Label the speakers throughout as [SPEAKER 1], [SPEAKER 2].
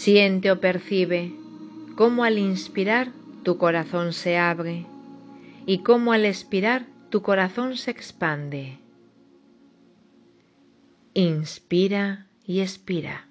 [SPEAKER 1] Siente o percibe cómo al inspirar tu corazón se abre y cómo al expirar tu corazón se expande. Inspira y expira.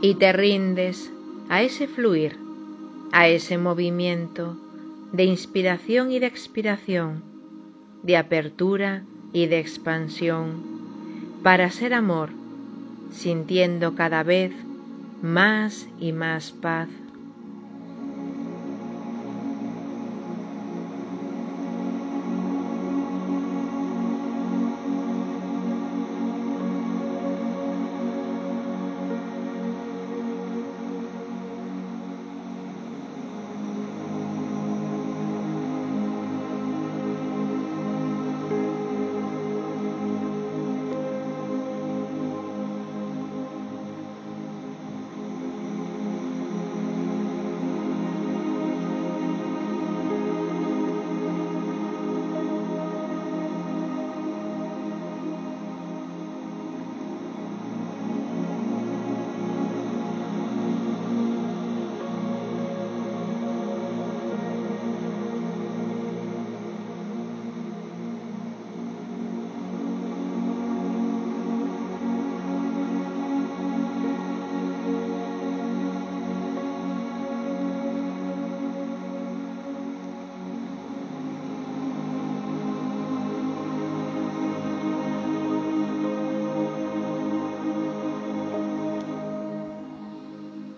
[SPEAKER 1] Y te rindes a ese fluir, a ese movimiento de inspiración y de expiración, de apertura y de expansión, para ser amor, sintiendo cada vez más y más paz.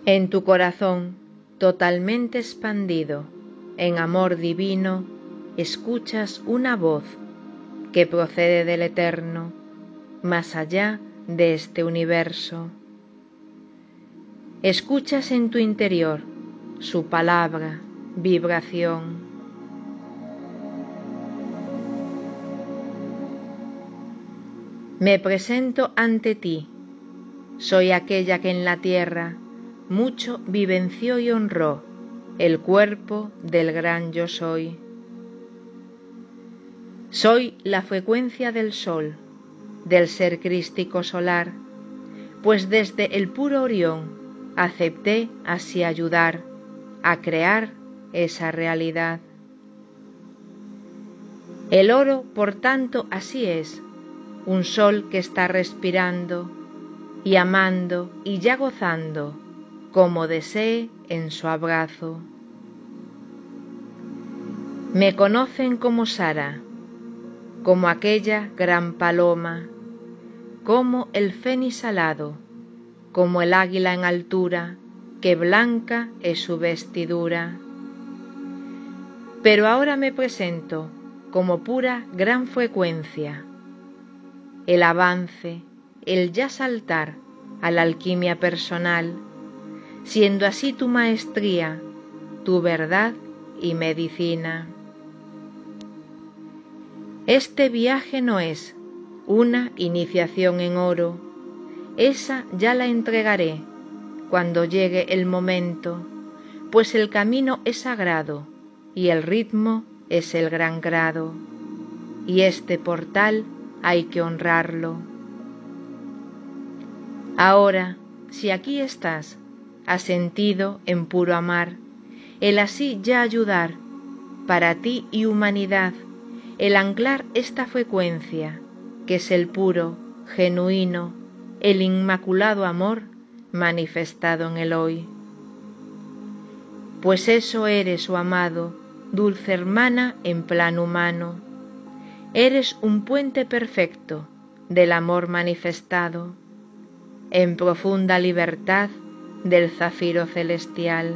[SPEAKER 1] En tu corazón, totalmente expandido en amor divino, escuchas una voz que procede del Eterno, más allá de este universo. Escuchas en tu interior su palabra, vibración. Me presento ante ti, soy aquella que en la tierra mucho vivenció y honró el cuerpo del gran yo soy. Soy la frecuencia del sol, del ser crístico solar, pues desde el puro Orión acepté así ayudar a crear esa realidad. El oro, por tanto, así es, un sol que está respirando y amando y ya gozando, como desee en su abrazo. Me conocen como Sara, como aquella gran paloma, como el fénix alado, como el águila en altura, que blanca es su vestidura. Pero ahora me presento como pura gran frecuencia, el avance, el ya saltar a la alquimia personal, siendo así tu maestría, tu verdad y medicina. Este viaje no es una iniciación en oro, esa ya la entregaré cuando llegue el momento, pues el camino es sagrado y el ritmo es el gran grado, y este portal hay que honrarlo. Ahora, si aquí estás, has sentido en puro amar, el así ya ayudar, para ti y humanidad, el anclar esta frecuencia, que es el puro, genuino, el inmaculado amor manifestado en el hoy. Pues eso eres, oh amado, dulce hermana en plan humano. Eres un puente perfecto del amor manifestado, en profunda libertad del zafiro celestial.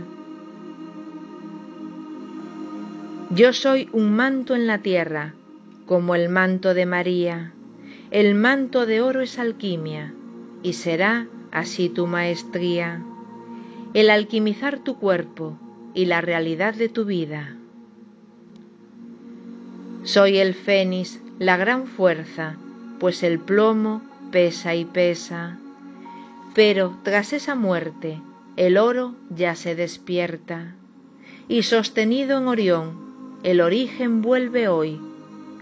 [SPEAKER 1] Yo soy un manto en la tierra, como el manto de María. El manto de oro es alquimia, y será así tu maestría, el alquimizar tu cuerpo y la realidad de tu vida. Soy el fénix, la gran fuerza, pues el plomo pesa y pesa. Pero tras esa muerte, el oro ya se despierta, y sostenido en Orión, el origen vuelve hoy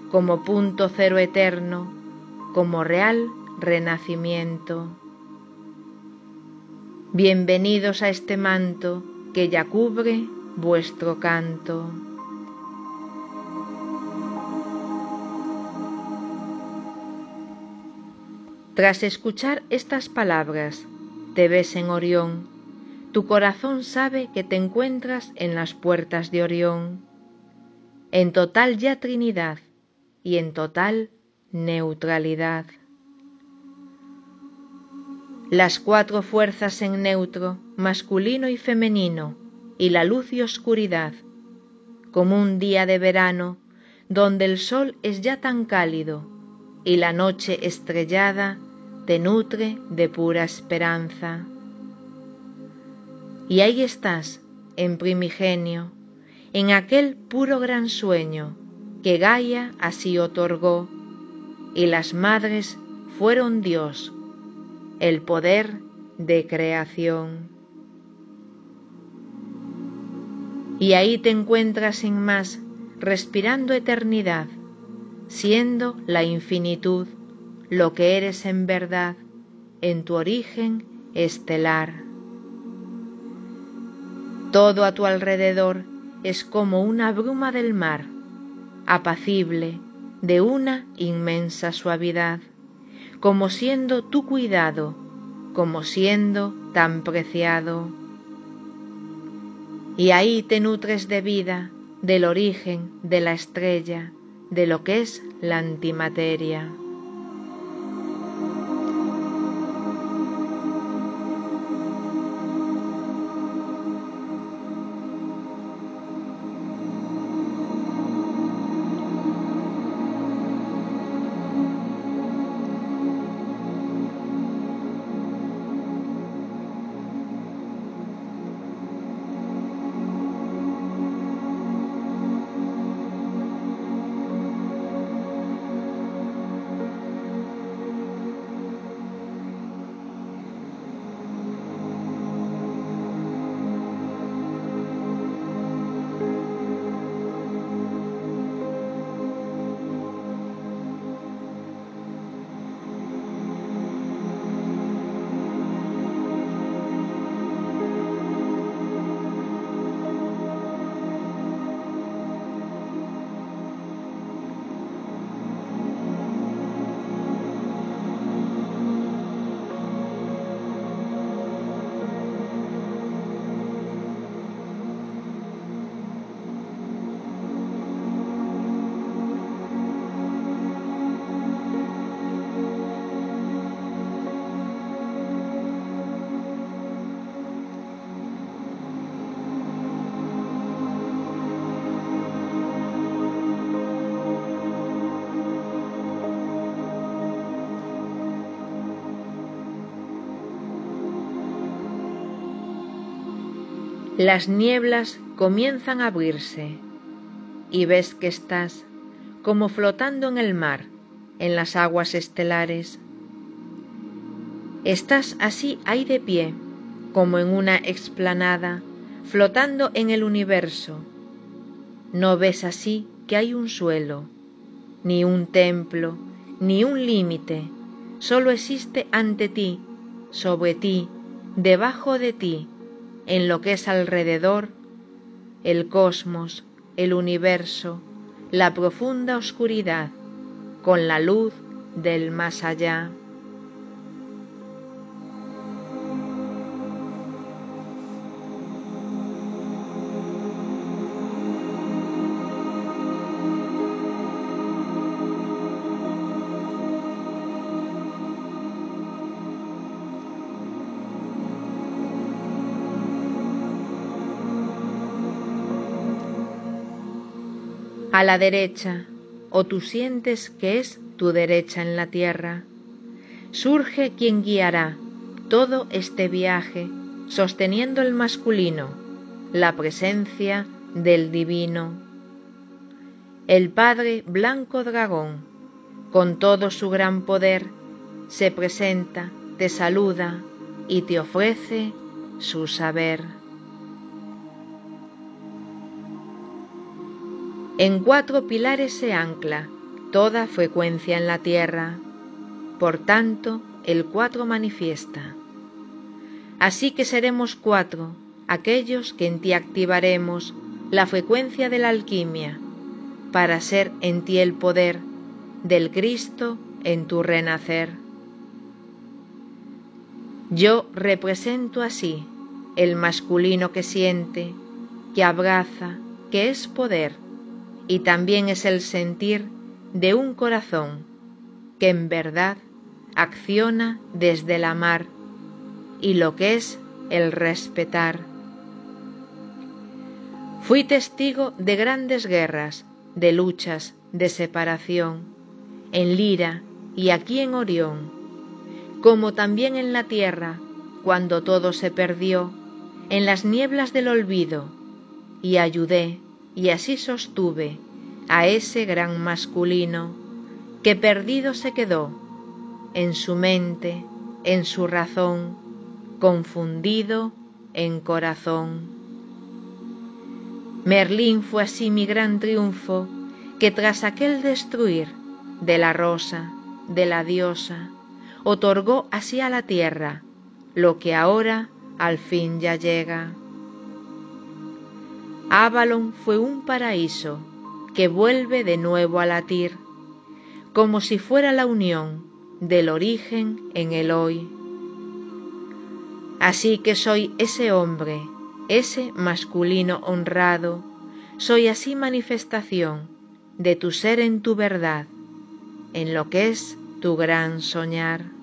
[SPEAKER 1] como punto cero eterno, como real renacimiento. Bienvenidos a este manto que ya cubre vuestro canto. Tras escuchar estas palabras, te ves en Orión, tu corazón sabe que te encuentras en las puertas de Orión en total ya Trinidad y en total neutralidad. Las cuatro fuerzas en neutro, masculino y femenino, y la luz y oscuridad, como un día de verano, donde el sol es ya tan cálido y la noche estrellada te nutre de pura esperanza. Y ahí estás, en primigenio, en aquel puro gran sueño que Gaia así otorgó, y las madres fueron Dios, el poder de creación. Y ahí te encuentras sin más, respirando eternidad, siendo la infinitud lo que eres en verdad, en tu origen estelar. Todo a tu alrededor es como una bruma del mar, apacible, de una inmensa suavidad, como siendo tu cuidado, como siendo tan preciado. Y ahí te nutres de vida, del origen, de la estrella, de lo que es la antimateria. Las nieblas comienzan a abrirse y ves que estás como flotando en el mar, en las aguas estelares. Estás así ahí de pie, como en una explanada, flotando en el universo. No ves así que hay un suelo, ni un templo, ni un límite, solo existe ante ti, sobre ti, debajo de ti, en lo que es alrededor, el cosmos, el universo, la profunda oscuridad, con la luz del más allá. A la derecha, o tú sientes que es tu derecha en la tierra. Surge quien guiará todo este viaje, sosteniendo el masculino, la presencia del divino. El Padre Blanco Dragón, con todo su gran poder, se presenta, te saluda y te ofrece su saber. En cuatro pilares se ancla toda frecuencia en la Tierra, por tanto el cuatro manifiesta. Así que seremos cuatro, aquellos que en ti activaremos la frecuencia de la alquimia, para ser en ti el poder del Cristo en tu renacer. Yo represento así el masculino que siente, que abraza, que es poder, y también es el sentir de un corazón que en verdad acciona desde el amar y lo que es el respetar. Fui testigo de grandes guerras, de luchas, de separación, en Lira y aquí en Orión, como también en la tierra, cuando todo se perdió, en las nieblas del olvido, y ayudé y así sostuve a ese gran masculino que perdido se quedó en su mente, en su razón, confundido en corazón. Merlín fue así mi gran triunfo, que tras aquel destruir de la rosa, de la diosa, otorgó así a la tierra lo que ahora al fin ya llega. Avalon fue un paraíso que vuelve de nuevo a latir, como si fuera la unión del origen en el hoy. Así que soy ese hombre, ese masculino honrado, soy así manifestación de tu ser en tu verdad, en lo que es tu gran soñar.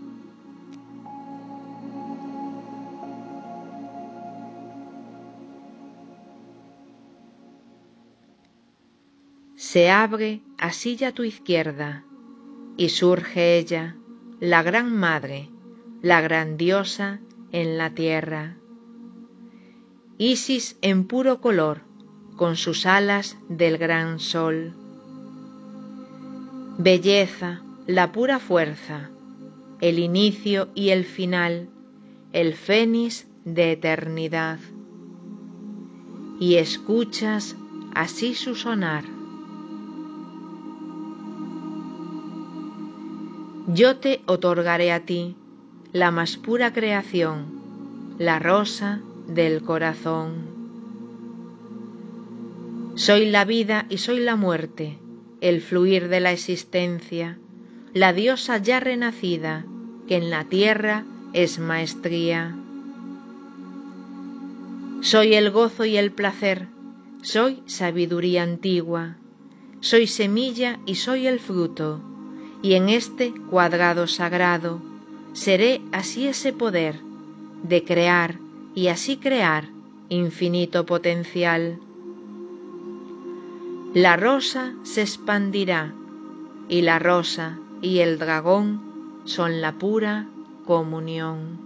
[SPEAKER 1] Se abre así ya tu izquierda, y surge ella, la gran madre, la grandiosa en la tierra. Isis en puro color, con sus alas del gran sol. Belleza, la pura fuerza, el inicio y el final, el fénix de eternidad. Y escuchas así su sonar. Yo te otorgaré a ti la más pura creación, la rosa del corazón. Soy la vida y soy la muerte, el fluir de la existencia, la diosa ya renacida, que en la tierra es maestría. Soy el gozo y el placer, soy sabiduría antigua, soy semilla y soy el fruto y en este cuadrado sagrado seré así ese poder de crear y así crear infinito potencial. La rosa se expandirá y la rosa y el dragón son la pura comunión.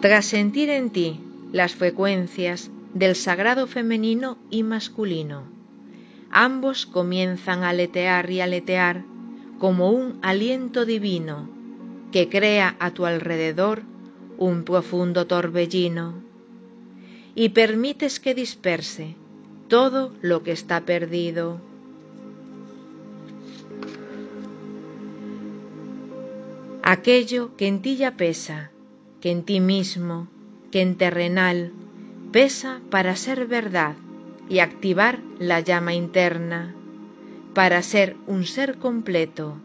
[SPEAKER 1] Tras sentir en ti las frecuencias del sagrado femenino y masculino, ambos comienzan a aletear y aletear como un aliento divino que crea a tu alrededor un profundo torbellino y permites que disperse todo lo que está perdido. Aquello que en ti ya pesa, que en ti mismo, que en terrenal, pesa para ser verdad y activar la llama interna, para ser un ser completo,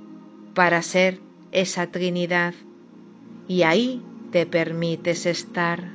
[SPEAKER 1] para ser esa Trinidad, y ahí te permites estar.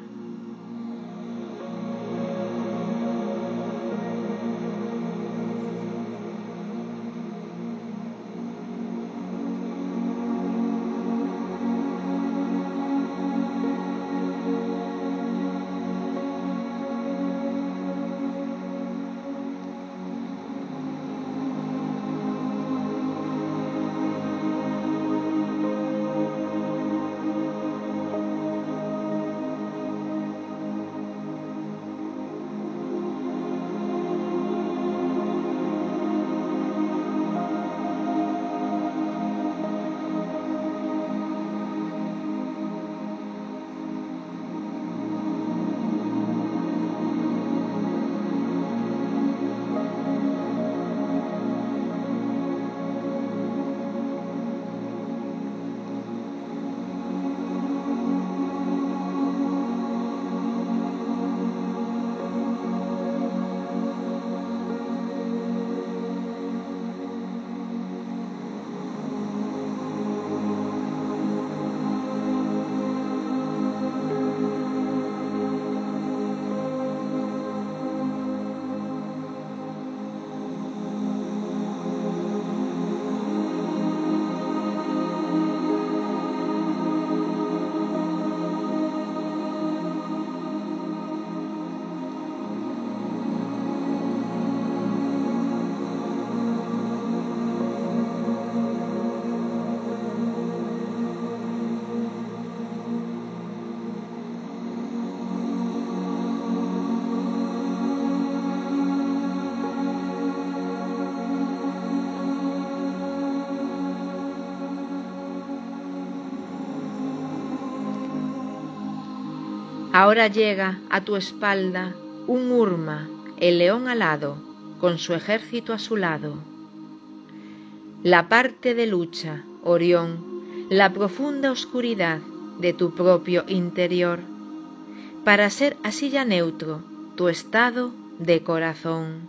[SPEAKER 1] Ahora llega a tu espalda un Urma, el león alado, con su ejército a su lado. La parte de lucha, Orión, la profunda oscuridad de tu propio interior, para ser así ya neutro tu estado de corazón.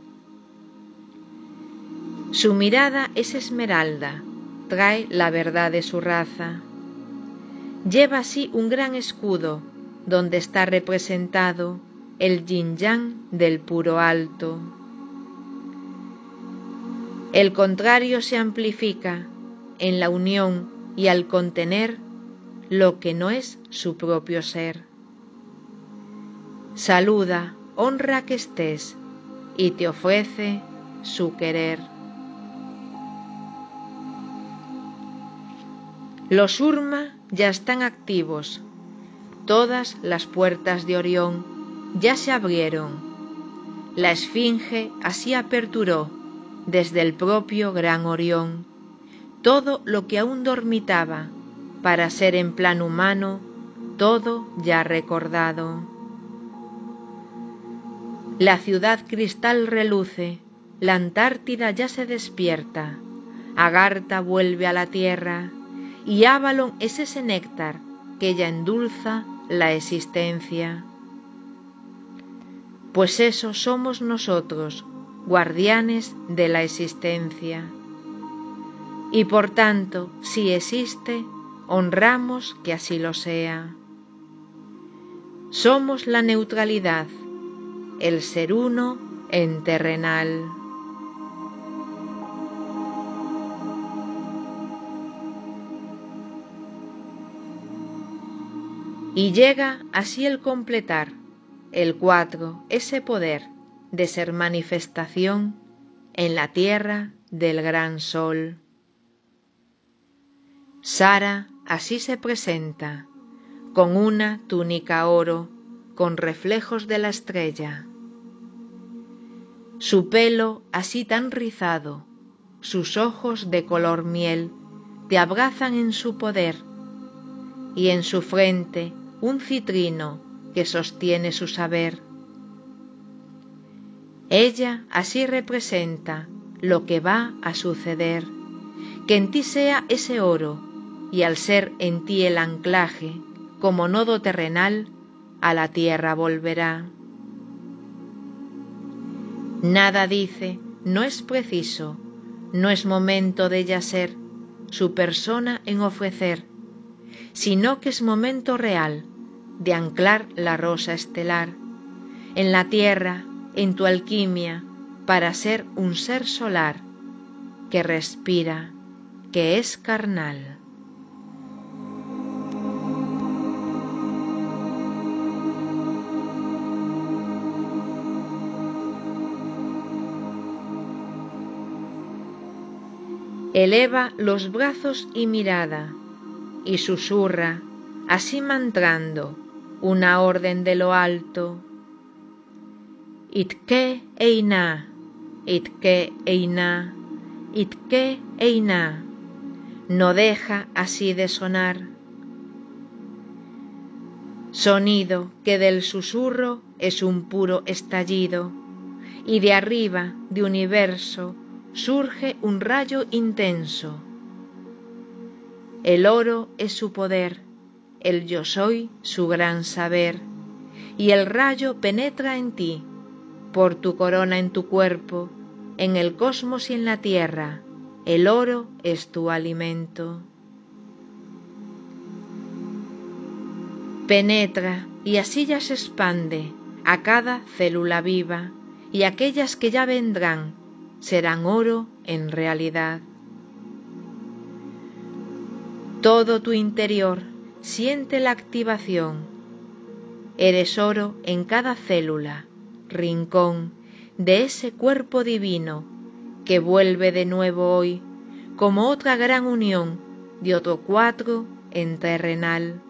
[SPEAKER 1] Su mirada es esmeralda, trae la verdad de su raza. Lleva así un gran escudo donde está representado el yin yang del puro alto. El contrario se amplifica en la unión y al contener lo que no es su propio ser. Saluda, honra que estés y te ofrece su querer. Los Urma ya están activos Todas las puertas de Orión ya se abrieron. La esfinge así aperturó desde el propio gran Orión todo lo que aún dormitaba para ser en plan humano todo ya recordado. La ciudad cristal reluce, la Antártida ya se despierta, Agartha vuelve a la tierra y Avalon es ese néctar que ya endulza la existencia. Pues eso somos nosotros, guardianes de la existencia. Y por tanto, si existe, honramos que así lo sea. Somos la neutralidad, el ser uno en terrenal. Y llega así el completar, el cuatro, ese poder de ser manifestación en la tierra del gran sol. Sara así se presenta, con una túnica oro, con reflejos de la estrella. Su pelo así tan rizado, sus ojos de color miel, te abrazan en su poder, y en su frente un citrino que sostiene su saber. Ella así representa lo que va a suceder, que en ti sea ese oro, y al ser en ti el anclaje, como nodo terrenal, a la tierra volverá. Nada dice, no es preciso, no es momento de ella ser su persona en ofrecer, sino que es momento real de anclar la rosa estelar en la tierra, en tu alquimia, para ser un ser solar que respira, que es carnal. eleva los brazos y mirada, y susurra, así mantrando, una orden de lo alto. Itke eina, itke eina, itke eina, no deja así de sonar. Sonido que del susurro es un puro estallido, y de arriba de universo surge un rayo intenso. El oro es su poder, el yo soy su gran saber, y el rayo penetra en ti, por tu corona en tu cuerpo, en el cosmos y en la tierra, el oro es tu alimento. Penetra y así ya se expande a cada célula viva y aquellas que ya vendrán serán oro en realidad. Todo tu interior siente la activación. Eres oro en cada célula, rincón de ese cuerpo divino que vuelve de nuevo hoy como otra gran unión de otro cuatro en terrenal.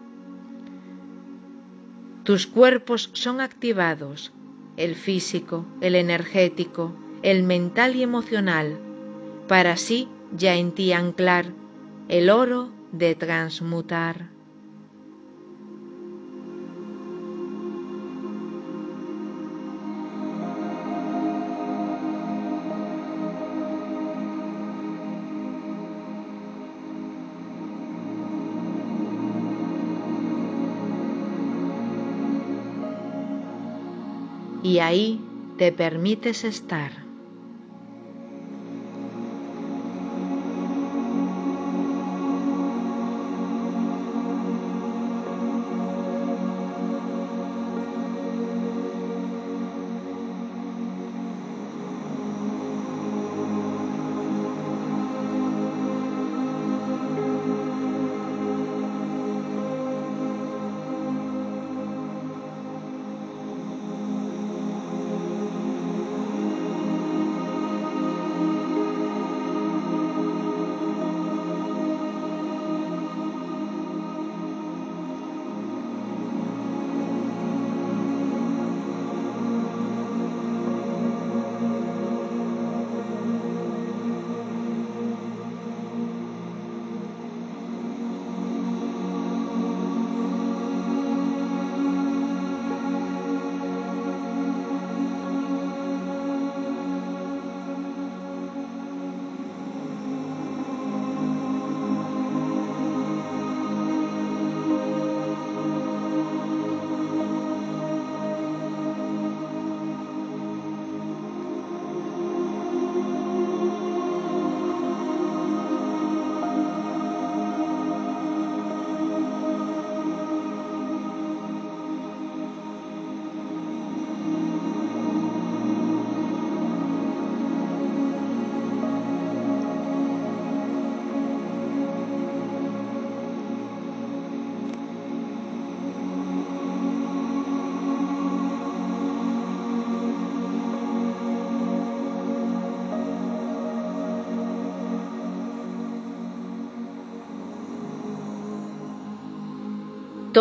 [SPEAKER 1] Tus cuerpos son activados, el físico, el energético, el mental y emocional, para así ya en ti anclar el oro de transmutar. Y ahí te permites estar.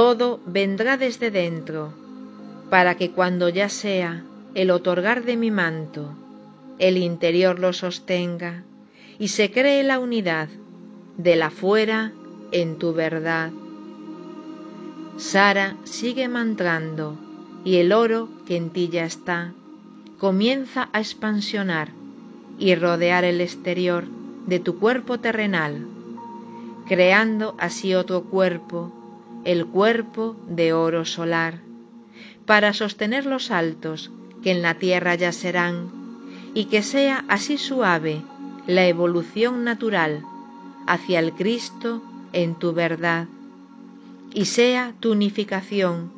[SPEAKER 1] Todo vendrá desde dentro, para que cuando ya sea el otorgar de mi manto, el interior lo sostenga y se cree la unidad de la fuera en tu verdad. Sara sigue mantrando y el oro que en ti ya está comienza a expansionar y rodear el exterior de tu cuerpo terrenal, creando así otro cuerpo, el cuerpo de oro solar, para sostener los altos que en la tierra ya serán, y que sea así suave la evolución natural hacia el Cristo en tu verdad, y sea tu unificación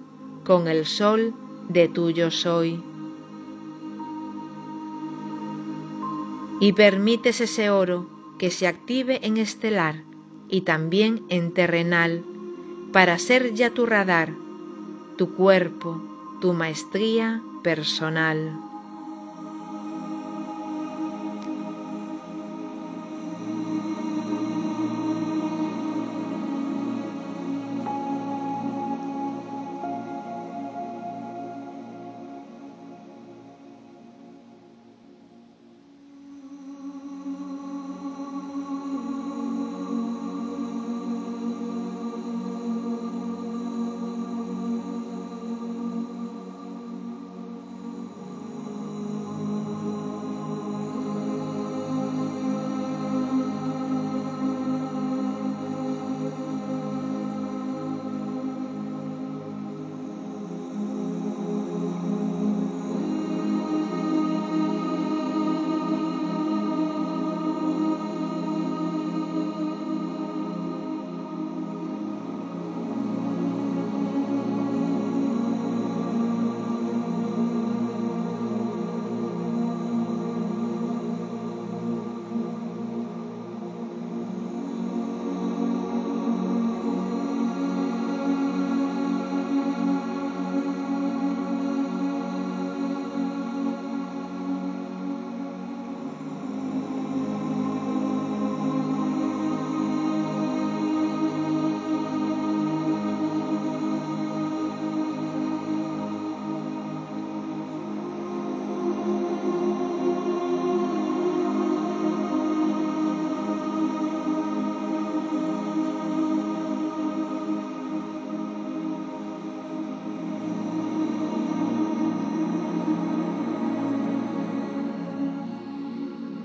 [SPEAKER 1] con el sol de tuyo soy. Y permites ese oro que se active en estelar y también en terrenal, para ser ya tu radar, tu cuerpo, tu maestría personal.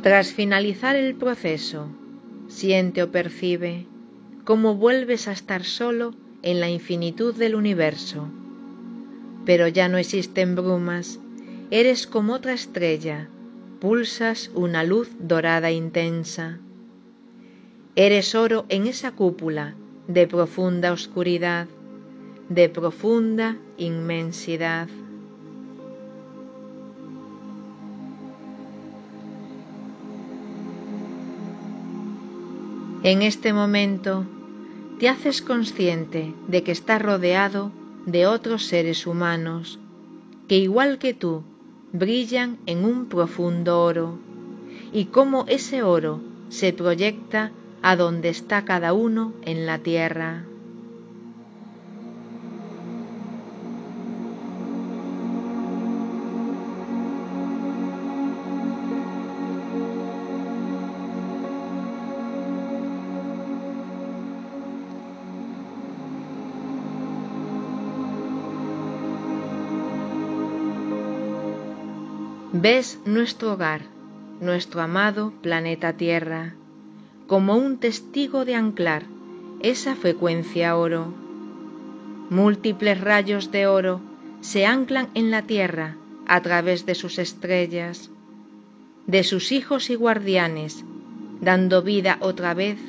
[SPEAKER 1] Tras finalizar el proceso, siente o percibe cómo vuelves a estar solo en la infinitud del universo. Pero ya no existen brumas, eres como otra estrella, pulsas una luz dorada intensa. Eres oro en esa cúpula de profunda oscuridad, de profunda inmensidad. En este momento te haces consciente de que estás rodeado de otros seres humanos que igual que tú brillan en un profundo oro y cómo ese oro se proyecta a donde está cada uno en la tierra. Ves nuestro hogar, nuestro amado planeta Tierra, como un testigo de anclar esa frecuencia oro. Múltiples rayos de oro se anclan en la Tierra a través de sus estrellas, de sus hijos y guardianes, dando vida otra vez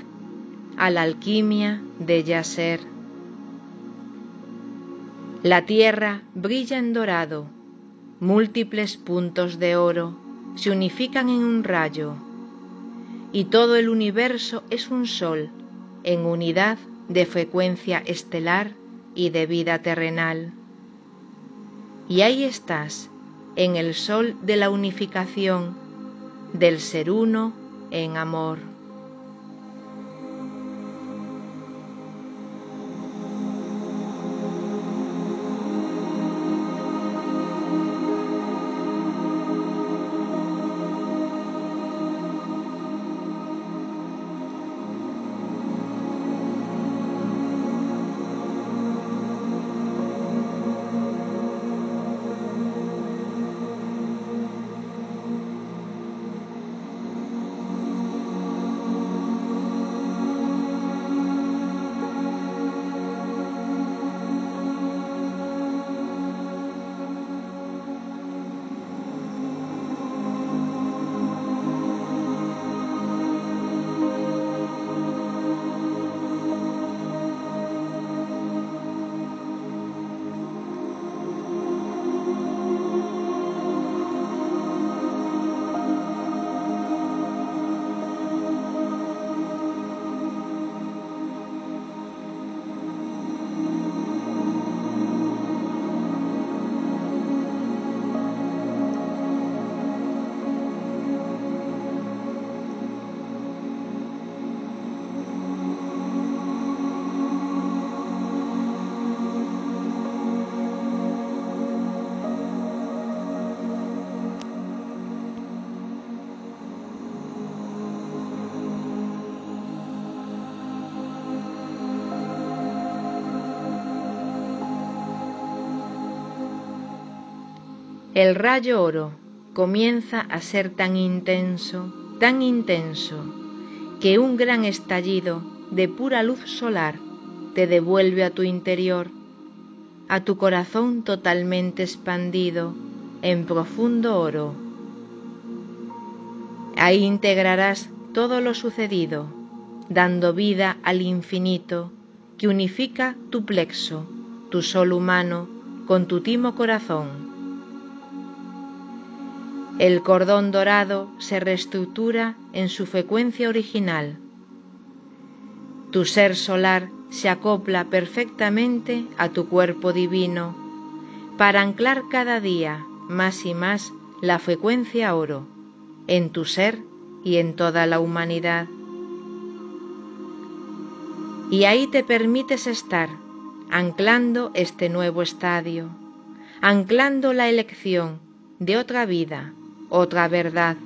[SPEAKER 1] a la alquimia de Yaser. La Tierra brilla en dorado, múltiples puntos de oro se unifican en un rayo, y todo el universo es un sol en unidad de frecuencia estelar y de vida terrenal. Y ahí estás, en el sol de la unificación, del ser uno en amor. El rayo oro comienza a ser tan intenso, tan intenso, que un gran estallido de pura luz solar te devuelve a tu interior, a tu corazón totalmente expandido en profundo oro. Ahí integrarás todo lo sucedido, dando vida al infinito que unifica tu plexo, tu sol humano, con tu timo corazón. El cordón dorado se reestructura en su frecuencia original. Tu ser solar se acopla perfectamente a tu cuerpo divino para anclar cada día más y más la frecuencia oro en tu ser y en toda la humanidad. Y ahí te permites estar anclando este nuevo estadio, anclando la elección de otra vida, otra verdad,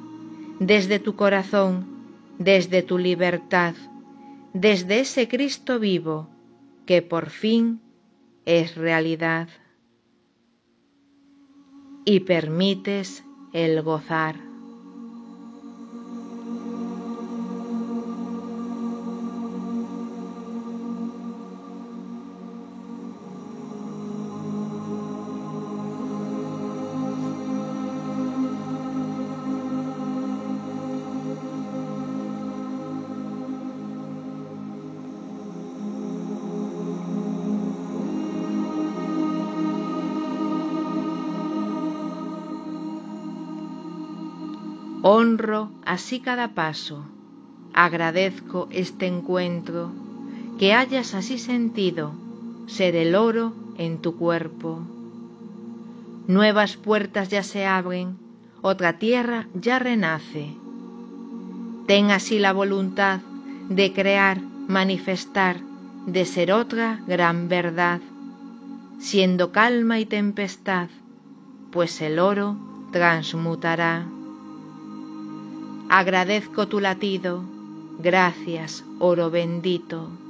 [SPEAKER 1] desde tu corazón, desde tu libertad, desde ese Cristo vivo que por fin es realidad. Y permites el gozar. Honro así cada paso, agradezco este encuentro, que hayas así sentido ser el oro en tu cuerpo. Nuevas puertas ya se abren, otra tierra ya renace. Ten así la voluntad de crear, manifestar, de ser otra gran verdad, siendo calma y tempestad, pues el oro transmutará. Agradezco tu latido, gracias, oro bendito.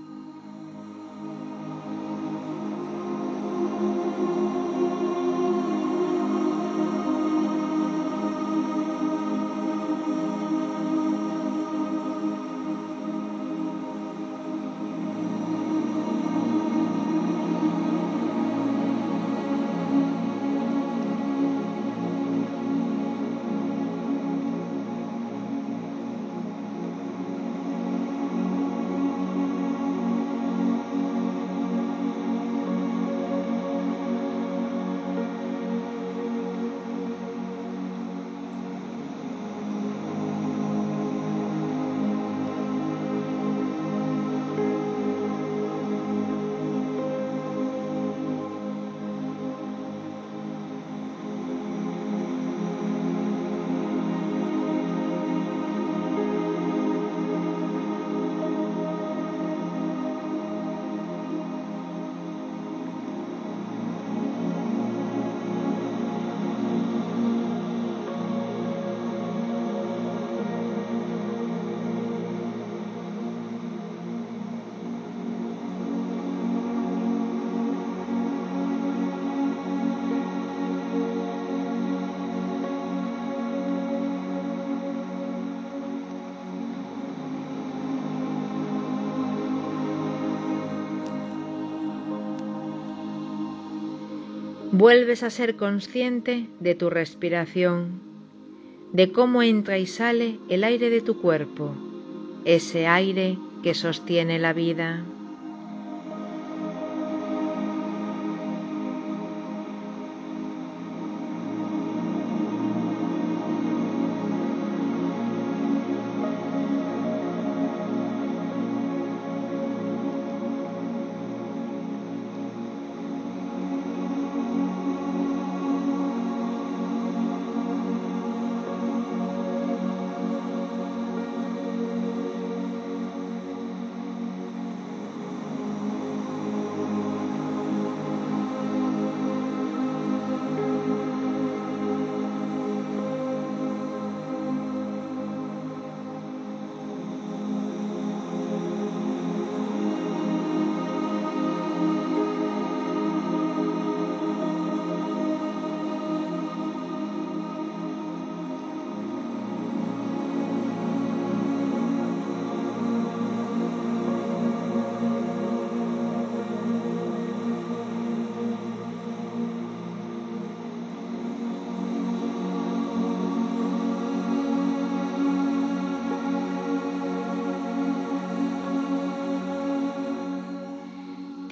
[SPEAKER 1] Vuelves a ser consciente de tu respiración, de cómo entra y sale el aire de tu cuerpo, ese aire que sostiene la vida.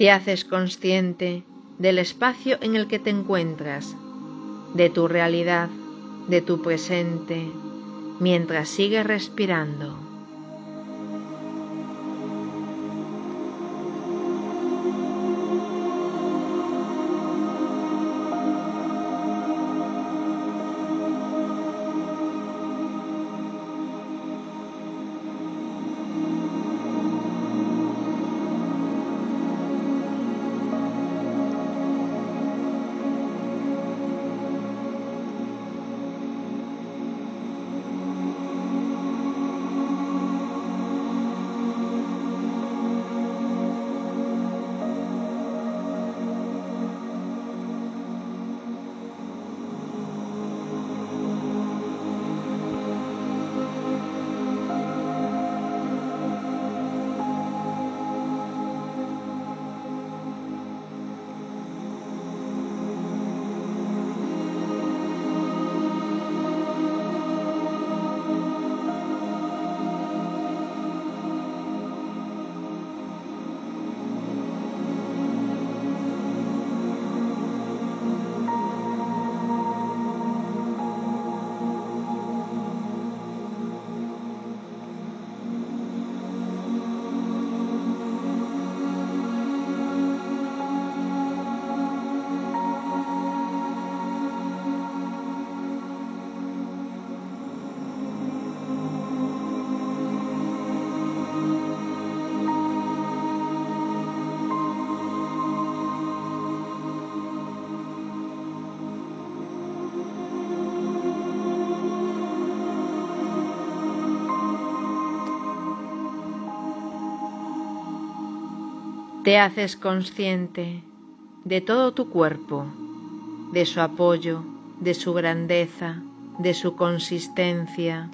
[SPEAKER 1] Te haces consciente del espacio en el que te encuentras, de tu realidad, de tu presente, mientras sigues respirando. Te haces consciente de todo tu cuerpo, de su apoyo, de su grandeza, de su consistencia.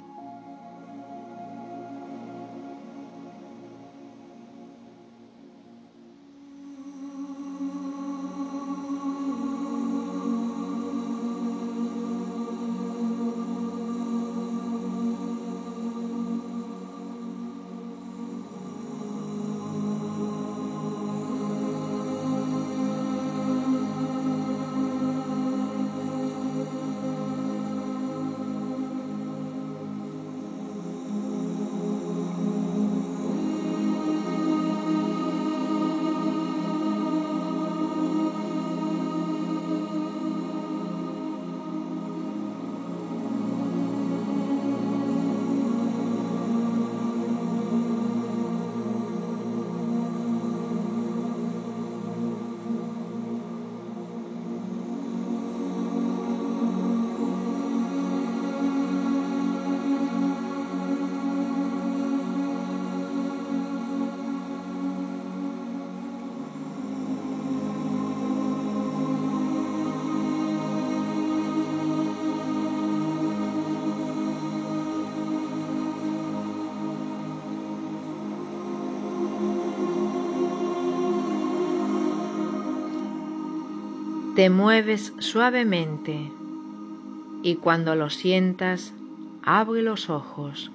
[SPEAKER 1] Te mueves suavemente y cuando lo sientas, abre los ojos.